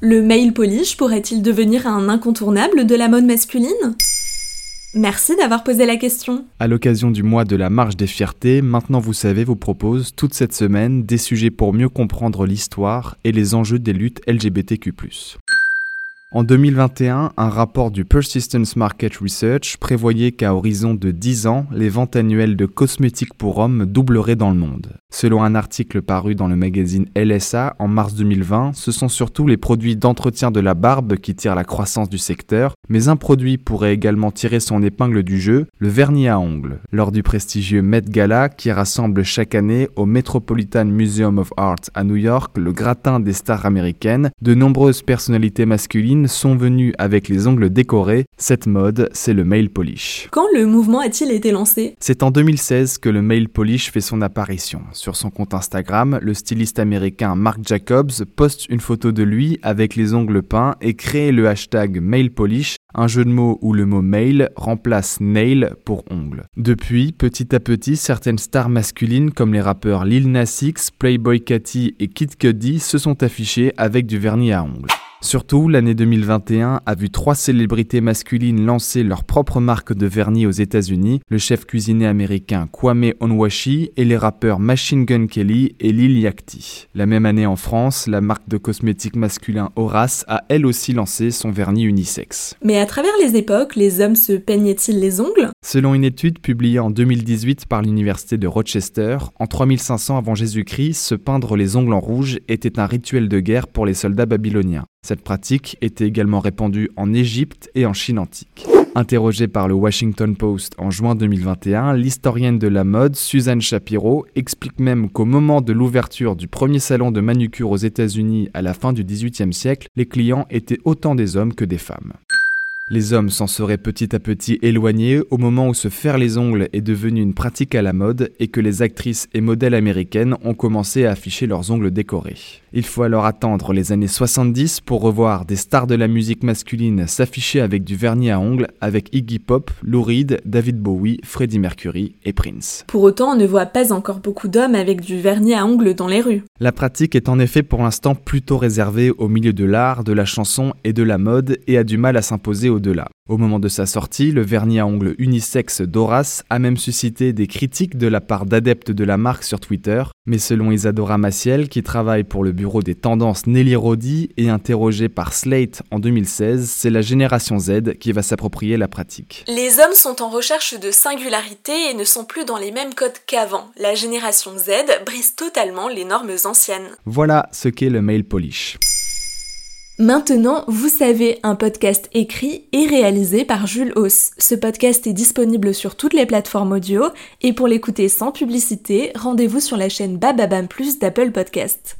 Le mail polish pourrait-il devenir un incontournable de la mode masculine? Merci d'avoir posé la question. À l'occasion du mois de la marche des fiertés, Maintenant vous savez vous propose toute cette semaine des sujets pour mieux comprendre l'histoire et les enjeux des luttes LGBTQ+. En 2021, un rapport du Persistence Market Research prévoyait qu'à horizon de 10 ans, les ventes annuelles de cosmétiques pour hommes doubleraient dans le monde. Selon un article paru dans le magazine LSA en mars 2020, ce sont surtout les produits d'entretien de la barbe qui tirent la croissance du secteur, mais un produit pourrait également tirer son épingle du jeu, le vernis à ongles. Lors du prestigieux Met Gala qui rassemble chaque année au Metropolitan Museum of Art à New York le gratin des stars américaines, de nombreuses personnalités masculines sont venus avec les ongles décorés. Cette mode, c'est le mail polish. Quand le mouvement a-t-il été lancé? C'est en 2016 que le mail polish fait son apparition. Sur son compte Instagram, le styliste américain Mark Jacobs poste une photo de lui avec les ongles peints et crée le hashtag mail polish un jeu de mots où le mot mail remplace nail pour ongle. Depuis, petit à petit, certaines stars masculines comme les rappeurs Lil Nas X, Playboy Cathy et Kid Cudi se sont affichées avec du vernis à ongles. Surtout, l'année 2021 a vu trois célébrités masculines lancer leur propre marque de vernis aux États-Unis, le chef cuisinier américain Kwame Onwashi et les rappeurs Machine Gun Kelly et Lil Yachty. La même année en France, la marque de cosmétiques masculin Horace a elle aussi lancé son vernis unisexe. Mais à travers les époques, les hommes se peignaient-ils les ongles? Selon une étude publiée en 2018 par l'université de Rochester, en 3500 avant Jésus-Christ, se peindre les ongles en rouge était un rituel de guerre pour les soldats babyloniens. Cette pratique était également répandue en Égypte et en Chine antique. Interrogée par le Washington Post en juin 2021, l'historienne de la mode Suzanne Shapiro explique même qu'au moment de l'ouverture du premier salon de manucure aux États-Unis à la fin du XVIIIe siècle, les clients étaient autant des hommes que des femmes. Les hommes s'en seraient petit à petit éloignés au moment où se faire les ongles est devenu une pratique à la mode et que les actrices et modèles américaines ont commencé à afficher leurs ongles décorés. Il faut alors attendre les années 70 pour revoir des stars de la musique masculine s'afficher avec du vernis à ongles avec Iggy Pop, Lou Reed, David Bowie, Freddie Mercury et Prince. Pour autant, on ne voit pas encore beaucoup d'hommes avec du vernis à ongles dans les rues. La pratique est en effet pour l'instant plutôt réservée au milieu de l'art, de la chanson et de la mode et a du mal à s'imposer au-delà. Au moment de sa sortie, le vernis à ongles unisexe d'Horace a même suscité des critiques de la part d'adeptes de la marque sur Twitter, mais selon Isadora Maciel, qui travaille pour le bureau des tendances Nelly Rodi et interrogée par Slate en 2016, c'est la génération Z qui va s'approprier la pratique. Les hommes sont en recherche de singularité et ne sont plus dans les mêmes codes qu'avant. La génération Z brise totalement les normes anciennes. Voilà ce qu'est le mail polish. Maintenant, vous savez, un podcast écrit et réalisé par Jules Hauss. Ce podcast est disponible sur toutes les plateformes audio et pour l'écouter sans publicité, rendez-vous sur la chaîne Bababam Plus d'Apple Podcast.